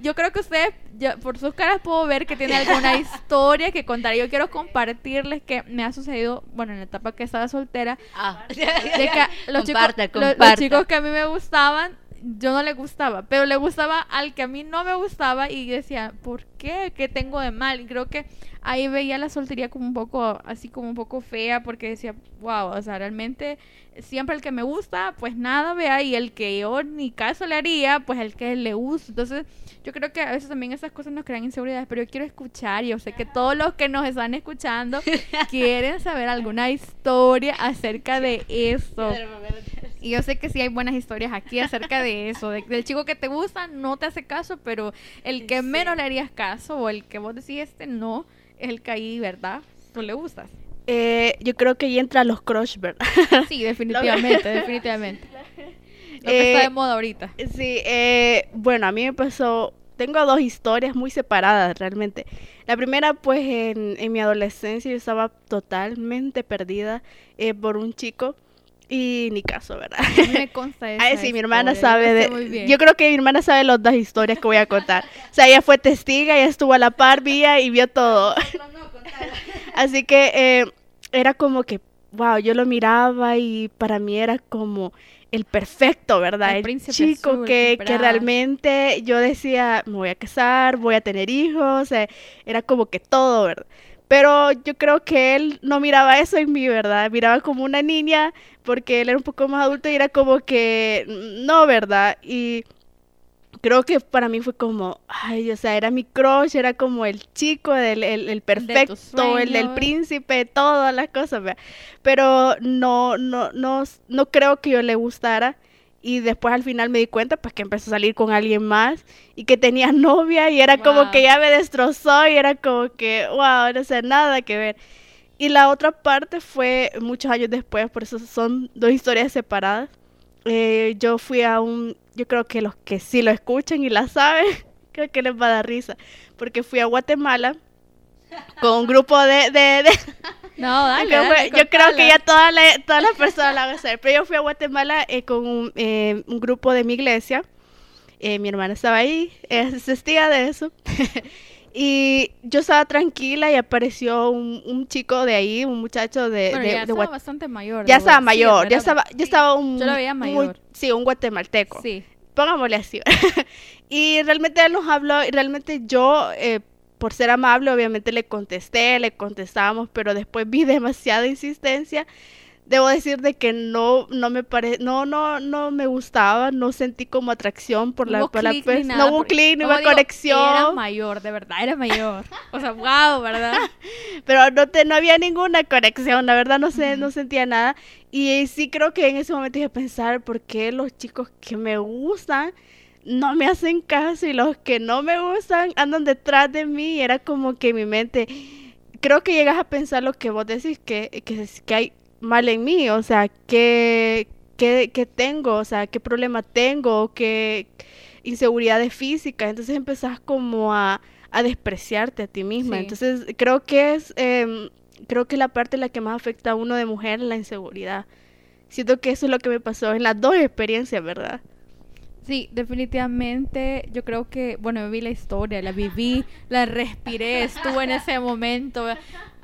yo creo que usted, yo, por sus caras puedo ver que tiene alguna historia que contar. Yo quiero compartirles que me ha sucedido, bueno, en la etapa que estaba soltera, ah. de que los, chicos, comparte. Los, los chicos que a mí me gustaban yo no le gustaba, pero le gustaba al que a mí no me gustaba y decía, ¿por qué? ¿Qué tengo de mal? Y creo que ahí veía la soltería como un poco, así como un poco fea, porque decía, wow, o sea, realmente siempre el que me gusta, pues nada, vea, y el que yo ni caso le haría, pues el que le gusta. Entonces, yo creo que a veces también esas cosas nos crean inseguridades, pero yo quiero escuchar, yo sé que todos los que nos están escuchando quieren saber alguna historia acerca de eso. Y yo sé que sí hay buenas historias aquí acerca de eso, de, del chico que te gusta no te hace caso, pero el que menos le harías caso o el que vos decís este no, es el que ahí, ¿verdad? Tú le gustas. Eh, yo creo que ahí entra los crush, ¿verdad? Sí, definitivamente, definitivamente. Lo que eh, está de moda ahorita. Sí, eh, bueno, a mí me pasó, tengo dos historias muy separadas realmente. La primera, pues en, en mi adolescencia yo estaba totalmente perdida eh, por un chico y ni caso, ¿verdad? Me consta esa Ay, sí, mi hermana sabe de... Yo creo que mi hermana sabe las dos historias que voy a contar. O sea, ella fue testiga, ella estuvo a la par, vía y vio todo. Así que eh, era como que, wow, yo lo miraba y para mí era como el perfecto, ¿verdad? El, el chico azul, que, que realmente yo decía, me voy a casar, voy a tener hijos, o sea, era como que todo, ¿verdad? Pero yo creo que él no miraba eso en mí, ¿verdad? Miraba como una niña porque él era un poco más adulto y era como que no, ¿verdad? Y creo que para mí fue como, ay, o sea, era mi crush, era como el chico, el, el, el perfecto, de el del príncipe, todas las cosas, ¿verdad? Pero no, no, no, no creo que yo le gustara y después al final me di cuenta pues que empezó a salir con alguien más y que tenía novia y era wow. como que ya me destrozó y era como que wow, no sé, nada que ver. Y la otra parte fue muchos años después, por eso son dos historias separadas. Eh, yo fui a un, yo creo que los que sí lo escuchan y la saben, creo que les va a dar risa, porque fui a Guatemala con un grupo de... de, de no, dale, yo, dale, yo creo que ya todas las todas las personas la van a saber, pero yo fui a Guatemala eh, con un, eh, un grupo de mi iglesia, eh, mi hermana estaba ahí, es testiga de eso. Y yo estaba tranquila y apareció un, un chico de ahí, un muchacho de, Bueno, de- ya de estaba bastante mayor. ya estaba mayor, ya estaba, ya estaba un, Yo lo veía mayor. sí, un guatemalteco. Sí. Pongámosle así. y realmente él nos habló y realmente yo, eh, por ser amable, obviamente le contesté, le contestábamos, pero después vi demasiada insistencia. Debo decir de que no, no me pare, no, no, no me gustaba, no sentí como atracción por la, por la clic ni pers- nada, no hubo clic, no como hubo conexión. Era mayor, de verdad, era mayor. O sea, wow, ¿verdad? pero no te, no había ninguna conexión, la verdad no sé, no sentía nada. Y sí creo que en ese momento dije pensar por qué los chicos que me gustan no me hacen caso y los que no me gustan andan detrás de mí. Y era como que mi mente, creo que llegas a pensar lo que vos decís, que, que, que hay mal en mí, o sea, que, que, que tengo, o sea, qué problema tengo, qué inseguridades físicas. Entonces empezás como a, a despreciarte a ti misma. Sí. Entonces creo que es, em, creo que la parte en la que más afecta a uno de mujer es la inseguridad. Siento que eso es lo que me pasó en las dos experiencias, ¿verdad? Sí, definitivamente yo creo que, bueno, yo vi la historia, la viví, la respiré, estuve en ese momento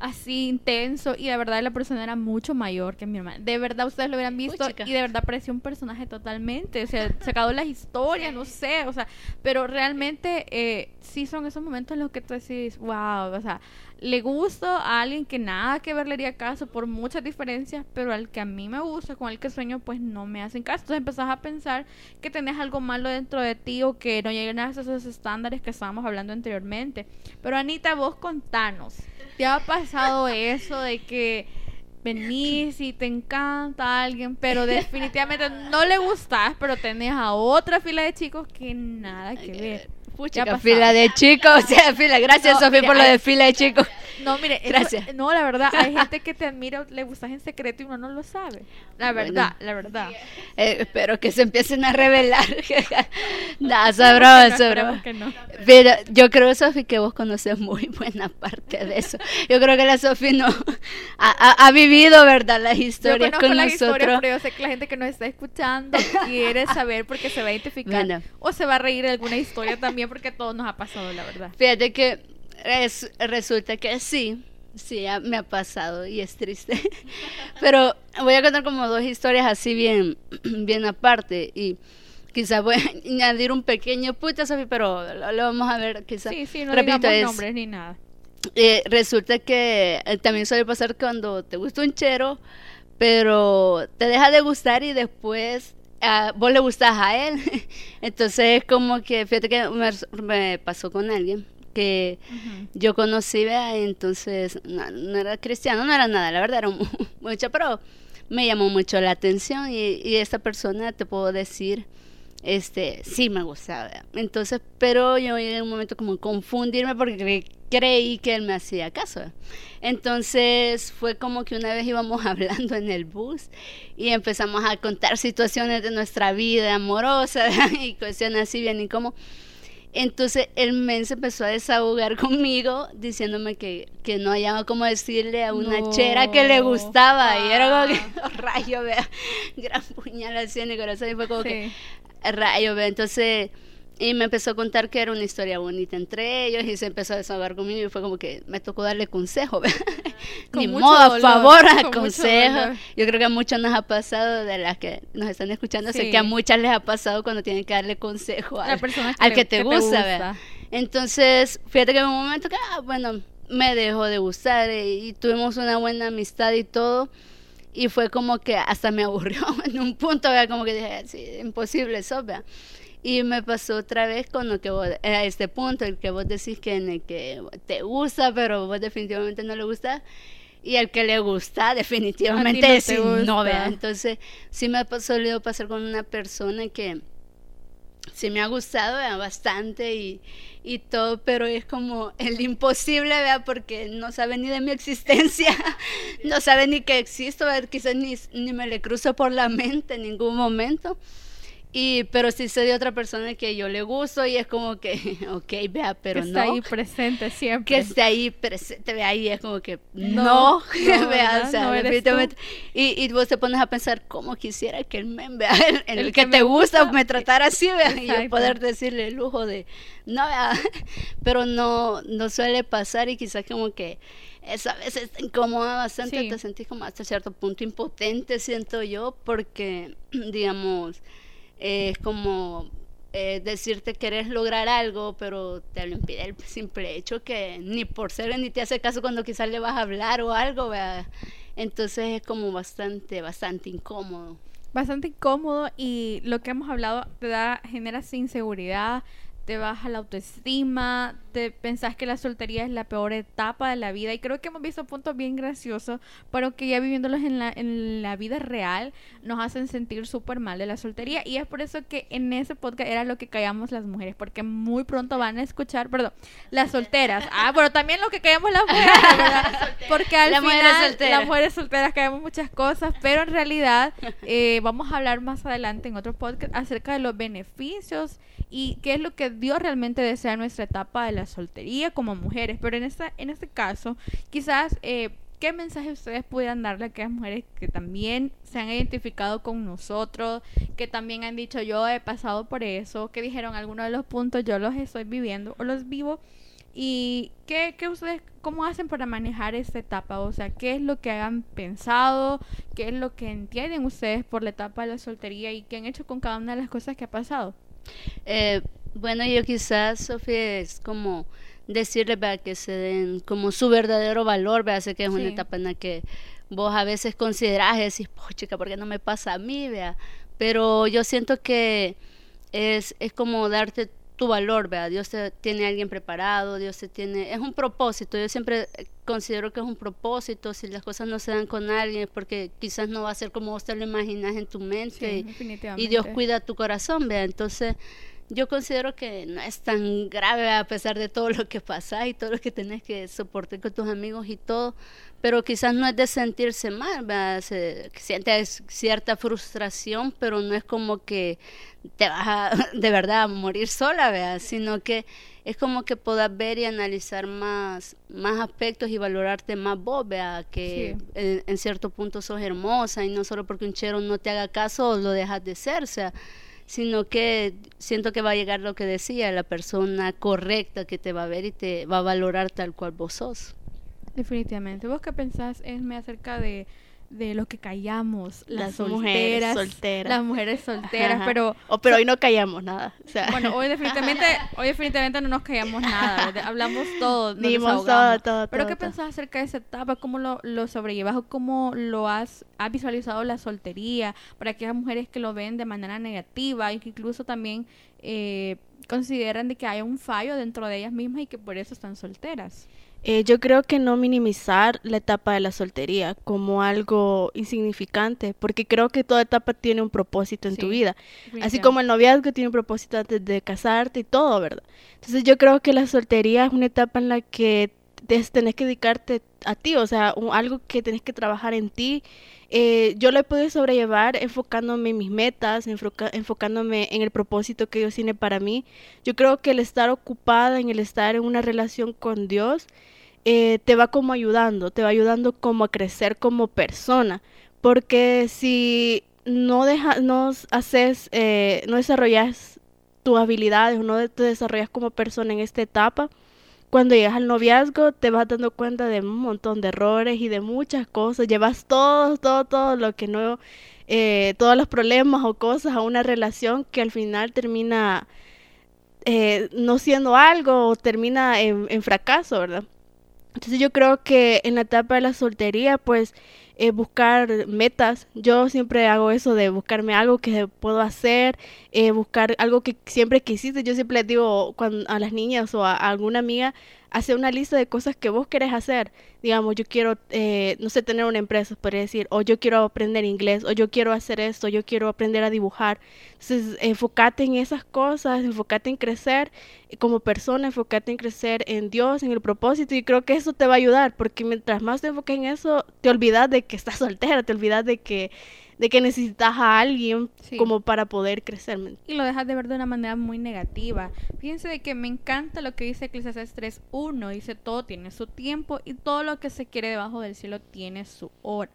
así intenso y de verdad la persona era mucho mayor que mi hermana. De verdad ustedes lo hubieran visto y de verdad parecía un personaje totalmente, o sea, sacado las historias, no sé, o sea, pero realmente eh, sí son esos momentos en los que tú decís, wow, o sea, le gusto a alguien que nada que ver le haría caso por muchas diferencias, pero al que a mí me gusta, con el que sueño, pues no me hacen caso. Entonces empezás a pensar que tenés algo malo dentro de ti o que no llegan a esos estándares que estábamos hablando anteriormente. Pero Anita, vos contanos, ¿te ha pasado eso de que venís y te encanta alguien, pero definitivamente no le gustás, pero tenés a otra fila de chicos que nada que ver? Pucha, ¿Qué ha fila de chicos, o sea, fila. Gracias, No, Sofía, por lo hay- de fila de chicos. No, mire, eso- Gracias. no, la verdad, hay gente que te admira, le gustas en secreto y uno no lo sabe. La Bueno. verdad, la verdad. Eh, espero que se empiecen a revelar. No, sobró. esperemos que no. Pero yo creo, Sofi, que vos conoces muy buena parte de eso. Yo creo que la Sofi no ha, ha- ha vivido, ¿verdad? Las Yo historias conozco con las historias, nosotros. pero yo sé que la gente que nos está escuchando quiere saber porque se va a identificar Bueno. o se va a reír de alguna historia también porque a todos nos ha pasado, la verdad. Fíjate que res- resulta que sí, sí, me ha pasado y es triste. Pero voy a contar como dos historias así bien, bien aparte y quizás voy a añadir un pequeño puta, Sofi, pero lo, lo vamos a ver quizás. Sí, sí, no Repito, digamos es- nombres ni nada. Eh, resulta que eh, también suele pasar cuando te gusta un chero, pero te deja de gustar y después vos le gustás a él. Entonces es como que, fíjate que me, me pasó con alguien que yo conocí, vea, entonces no, no era cristiano, no era nada, la verdad era mu- mucho, pero me llamó mucho la atención y, y esta persona te puedo decir, este, sí me gustaba, entonces, pero yo a un momento como confundirme porque cre- creí que él me hacía caso, entonces fue como que una vez íbamos hablando en el bus y empezamos a contar situaciones de nuestra vida amorosa y cuestiones así bien y como entonces el men se empezó a desahogar conmigo diciéndome que, que no hallaba cómo decirle a una No. chera que le gustaba. Y era como que, Ah. oh, rayo, vea, gran puñal así en el corazón. Y fue como que. Rayo, vea. Entonces, y me empezó a contar que era una historia bonita entre ellos y se empezó a desahogar conmigo y fue como que me tocó darle consejo. Con Ni modo, a favor, a consejo. Yo creo que a muchos nos ha pasado, de las que nos están escuchando, sé Sí. que a muchas les ha pasado cuando tienen que darle consejo al, persona al le- que te gusta, ¿verdad? Entonces, fíjate que en un momento que, ah, bueno, me dejó de gustar eh, y, tuvimos una buena amistad y todo. Y fue como que hasta me aburrió en un punto, ¿verdad? Como que dije, sí, imposible eso, ¿verdad? Y me pasó otra vez con lo que vos, a este punto, el que vos decís que en el que te gusta, pero vos definitivamente no le gusta. Y el que le gusta, definitivamente no es no. ¿verdad? Entonces, sí me ha pas- solido pasar con una persona que sí me ha gustado ¿verdad? bastante y, y todo, pero es como el imposible, ¿verdad? porque no sabe ni de mi existencia, no sabe ni que existo, quizás ni, ni me le cruzo por la mente en ningún momento. Y, pero si se dio otra persona que yo le gusto y es como que, ok, vea, pero que no. Está ahí presente siempre. Que esté ahí presente, vea, y es como que, no, no, vea, o sea, definitivamente. Y, y, vos te pones a pensar, ¿cómo quisiera que el men, vea, el, el, que, te gusta, me tratara así, vea, y yo poder decirle el lujo de, no, vea, pero no, no suele pasar y quizás como que eso a veces te incomoda bastante, te sentís como hasta cierto punto impotente, siento yo, porque, digamos, es como eh, decirte querés lograr algo, pero te lo impide el simple hecho que ni por ser ni te hace caso cuando quizás le vas a hablar o algo, entonces es como bastante, bastante incómodo. Bastante incómodo y lo que hemos hablado te da, genera inseguridad, te baja la autoestima, te pensás que la soltería es la peor etapa de la vida. Y creo que hemos visto puntos bien graciosos, pero que ya viviéndolos en la, en la vida real nos hacen sentir súper mal de la soltería. Y es por eso que en ese podcast era lo que callamos las mujeres, porque muy pronto van a escuchar, perdón, las solteras, ah, pero también lo que callamos las mujeres, ¿verdad? Porque al final las mujeres solteras callamos muchas cosas, pero en realidad eh, vamos a hablar más adelante en otro podcast acerca de los beneficios y qué es lo que Dios realmente desea nuestra etapa de la soltería como mujeres. Pero en, esta, en este caso, quizás, eh, ¿qué mensaje ustedes pudieran darle a aquellas mujeres que también se han identificado con nosotros, que también han dicho yo he pasado por eso, que dijeron algunos de los puntos yo los estoy viviendo o los vivo? ¿Y qué, qué, ustedes, cómo hacen para manejar esta etapa? O sea, ¿qué es lo que han pensado? ¿Qué es lo que entienden ustedes por la etapa de la soltería? ¿Y qué han hecho con cada una de las cosas que ha pasado? Eh, bueno, yo quizás, Sofía, es como decirle que se den como su verdadero valor, vea, sé que es una etapa en la que vos a veces considerás y decís, chica, ¿por qué no me pasa a mí? Vea? Pero yo siento que es, es como darte tu valor, vea, Dios te, tiene a alguien preparado, Dios te tiene, es un propósito, yo siempre considero que es un propósito, si las cosas no se dan con alguien es porque quizás no va a ser como vos te lo imaginas en tu mente y, Dios cuida tu corazón, vea, entonces yo considero que no es tan grave a pesar de todo lo que pasa y todo lo que tenés que soportar con tus amigos y todo, pero quizás no es de sentirse mal, Se, sientes cierta frustración, pero no es como que te vas a de verdad a morir sola, ¿verdad? sino que es como que puedas ver y analizar más, más aspectos y valorarte más vos, ¿verdad? que en, cierto punto sos hermosa y no solo porque un chero no te haga caso lo dejas de ser, o sea, sino que siento que va a llegar lo que decía, la persona correcta que te va a ver y te va a valorar tal cual vos sos. Definitivamente. ¿Vos qué pensás, Esme, acerca de, de lo que callamos, las, mujeres solteras. Las mujeres solteras, pero... O, pero hoy no callamos nada. O sea. Bueno, hoy definitivamente, hoy definitivamente no nos callamos nada, hablamos todo, Dimos todo, todo, Pero ¿qué pensás acerca de esa etapa? ¿Cómo lo, lo sobrellevas o cómo lo has, has visualizado la soltería para aquellas mujeres que lo ven de manera negativa y que incluso también eh, consideran de que hay un fallo dentro de ellas mismas y que por eso están solteras? Eh, yo creo que no minimizar la etapa de la soltería como algo insignificante, porque creo que toda etapa tiene un propósito en tu vida, así como el noviazgo tiene un propósito antes de casarte y todo, ¿verdad? Entonces yo creo que la soltería es una etapa en la que tenés que dedicarte a ti, o sea, algo que tenés que trabajar en ti. Eh, yo lo he podido sobrellevar enfocándome en mis metas, enfocándome en el propósito que Dios tiene para mí. Yo creo que el estar ocupada, en el estar en una relación con Dios, eh, te va como ayudando, te va ayudando como a crecer como persona. Porque si no, deja, no haces, eh, no desarrollas tus habilidades no te desarrollas como persona en esta etapa, cuando llegas al noviazgo te vas dando cuenta de un montón de errores y de muchas cosas. Llevas todo, todo, todo lo que no, eh, todos los problemas o cosas a una relación que al final termina no siendo algo o termina en fracaso, ¿verdad? Entonces yo creo que en la etapa de la soltería, pues eh, buscar metas. Yo siempre hago eso de buscarme algo que puedo hacer, eh, buscar algo que siempre quisiste. Yo siempre les digo a las niñas o a alguna amiga, hacer una lista de cosas que vos querés hacer. Digamos, yo quiero, eh, no sé, tener una empresa, podría decir, o yo quiero aprender inglés, o yo quiero hacer esto, yo quiero aprender a dibujar. Entonces, enfócate en esas cosas, enfócate en crecer como persona, enfócate en crecer en Dios, en el propósito, y creo que eso te va a ayudar, porque mientras más te enfoques en eso, te olvidas de que estás soltera, te olvidas de que de que necesitas a alguien Sí. como para poder crecer. ¿me y lo dejas de ver de una manera muy negativa. Fíjense de que me encanta lo que dice Eclesiastes 3.1, dice todo tiene su tiempo y todo lo que se quiere debajo del cielo tiene su hora.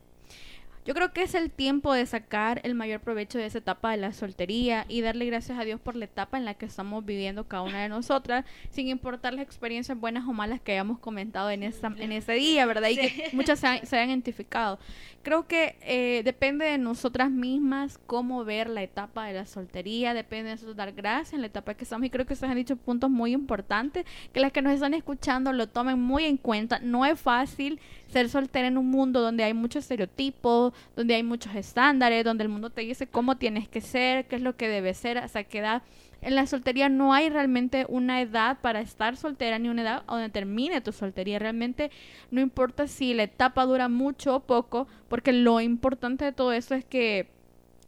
Yo creo que es el tiempo de sacar el mayor provecho de esa etapa de la soltería y darle gracias a Dios por la etapa en la que estamos viviendo cada una de nosotras, sin importar las experiencias buenas o malas que hayamos comentado en, ese día, ¿verdad? Y que muchas se, han- se hayan identificado. Creo que eh, depende de nosotras mismas cómo ver la etapa de la soltería, depende de nosotros dar gracias en la etapa que estamos y creo que ustedes han dicho puntos muy importantes que las que nos están escuchando lo tomen muy en cuenta. No es fácil ser soltera en un mundo donde hay muchos estereotipos, donde hay muchos estándares, donde el mundo te dice cómo tienes que ser, qué es lo que debes ser, hasta qué edad. En la soltería no hay realmente una edad para estar soltera ni una edad donde termine tu soltería. Realmente no importa si la etapa dura mucho o poco, porque lo importante de todo eso es que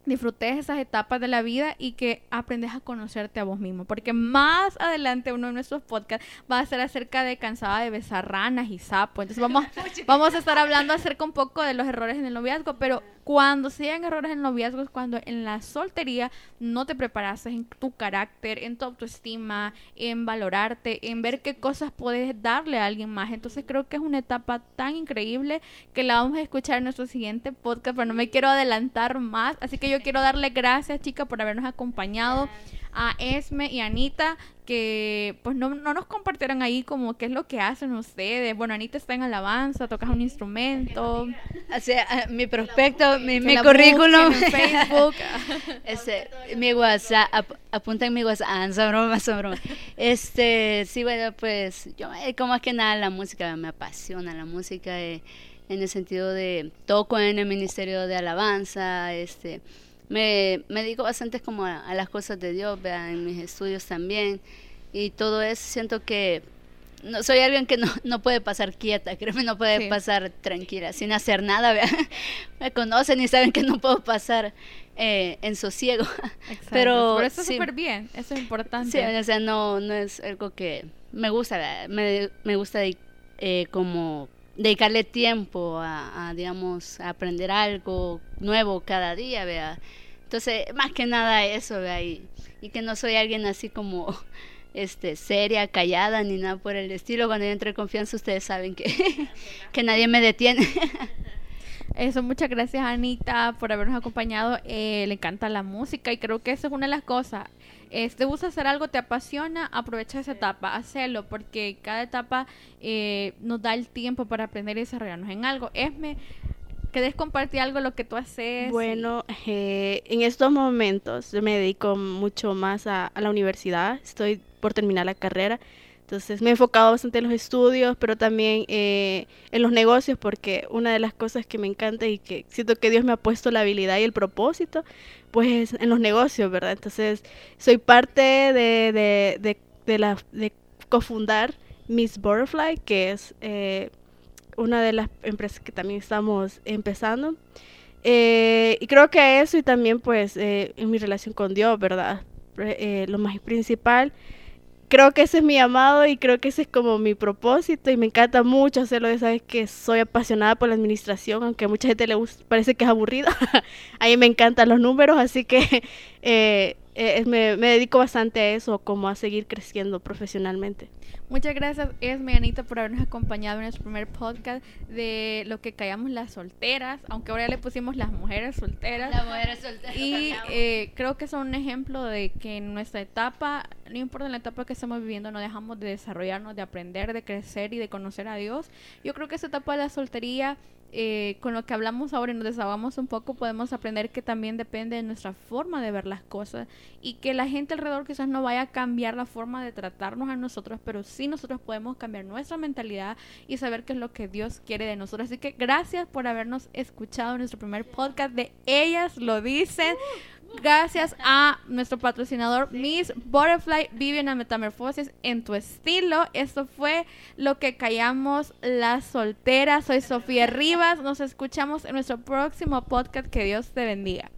disfrutes esas etapas de la vida y que aprendes a conocerte a vos mismo. Porque más adelante uno de nuestros podcasts va a ser acerca de cansada de besar ranas y sapos. Entonces vamos, vamos a estar hablando acerca un poco de los errores en el noviazgo, pero cuando sean errores en el noviazgo es cuando en la soltería no te preparaste en tu carácter, en tu autoestima, en valorarte, en ver qué cosas puedes darle a alguien más. Entonces creo que es una etapa tan increíble que la vamos a escuchar en nuestro siguiente podcast, pero no me quiero adelantar más. Así que yo quiero darle gracias, chicas, por habernos acompañado a Esme y Anita que pues no, no nos compartieron ahí como qué es lo que hacen ustedes. Bueno, Anita está en alabanza, tocas un instrumento. O sea, ah, mi prospecto, mi, mi currículum, en Facebook. este, mi WhatsApp, ap- apunta en mi WhatsApp, ah, son bromas, son bromas. Este, sí, bueno, pues yo, eh, como es que nada, la música me apasiona, la música eh, en el sentido de toco en el ministerio de alabanza, este, me, me dedico bastante como a, a las cosas de Dios, ¿verdad? en mis estudios también, y todo eso siento que no, soy alguien que no, no puede pasar quieta, creo que no puede Sí. pasar tranquila, sin hacer nada, ¿verdad? me conocen y saben que no puedo pasar eh, en sosiego. Exacto. Pero Pero eso es sí. súper bien, eso es importante. Sí, o sea, no, no es algo que me gusta, me, me gusta eh, como dedicarle tiempo a, digamos, a aprender algo nuevo cada día, ¿verdad? Entonces, más que nada eso, ¿verdad? Y, y que no soy alguien así como este seria, callada, ni nada por el estilo. Cuando yo entro en confianza, ustedes saben que, que nadie me detiene. Eso, muchas gracias Anita por habernos acompañado. Eh, le encanta la música y creo que eso es una de las cosas. Eh, te gusta hacer algo, te apasiona, aprovecha esa etapa, hacelo, porque cada etapa eh, nos da el tiempo para aprender y desarrollarnos en algo. Esme, ¿querés compartir algo lo que tú haces? Bueno, eh, en estos momentos me dedico mucho más a la universidad. Estoy por terminar la carrera. Entonces me he enfocado bastante en los estudios, pero también eh, en los negocios, porque una de las cosas que me encanta y que siento que Dios me ha puesto la habilidad y el propósito, pues en los negocios, ¿verdad? Entonces soy parte de, de, de, de la, de cofundar Miss Butterfly, que es eh, una de las empresas que también estamos empezando. Eh, y creo que eso y también pues eh, en mi relación con Dios, ¿verdad? Eh, lo más principal. Creo que ese es mi llamado y creo que ese es como mi propósito y me encanta mucho hacerlo. Ya sabes que soy apasionada por la administración, aunque a mucha gente le parece que es aburrido. a mí me encantan los números, así que eh, eh, me, me dedico bastante a eso, como a seguir creciendo profesionalmente. Muchas gracias, Esme y Anita, por habernos acompañado en nuestro primer podcast de lo que callamos las solteras, aunque ahora ya le pusimos las mujeres solteras. La mujer es soltera. Y eh, creo que son un ejemplo de que en nuestra etapa, no importa la etapa que estamos viviendo, no dejamos de desarrollarnos, de aprender, de crecer y de conocer a Dios. Yo creo que esa etapa de la soltería, eh, con lo que hablamos ahora y nos desahogamos un poco, podemos aprender que también depende de nuestra forma de ver las cosas y que la gente alrededor quizás no vaya a cambiar la forma de tratarnos a nosotros, pero sí nosotros podemos cambiar nuestra mentalidad y saber qué es lo que Dios quiere de nosotros. Así que gracias por habernos escuchado en nuestro primer podcast de Ellas lo dicen. Gracias a nuestro patrocinador Miss Butterfly Vive una metamorfosis en tu estilo. Esto fue lo que callamos las solteras. Soy Sofía Rivas. Nos escuchamos en nuestro próximo podcast. Que Dios te bendiga.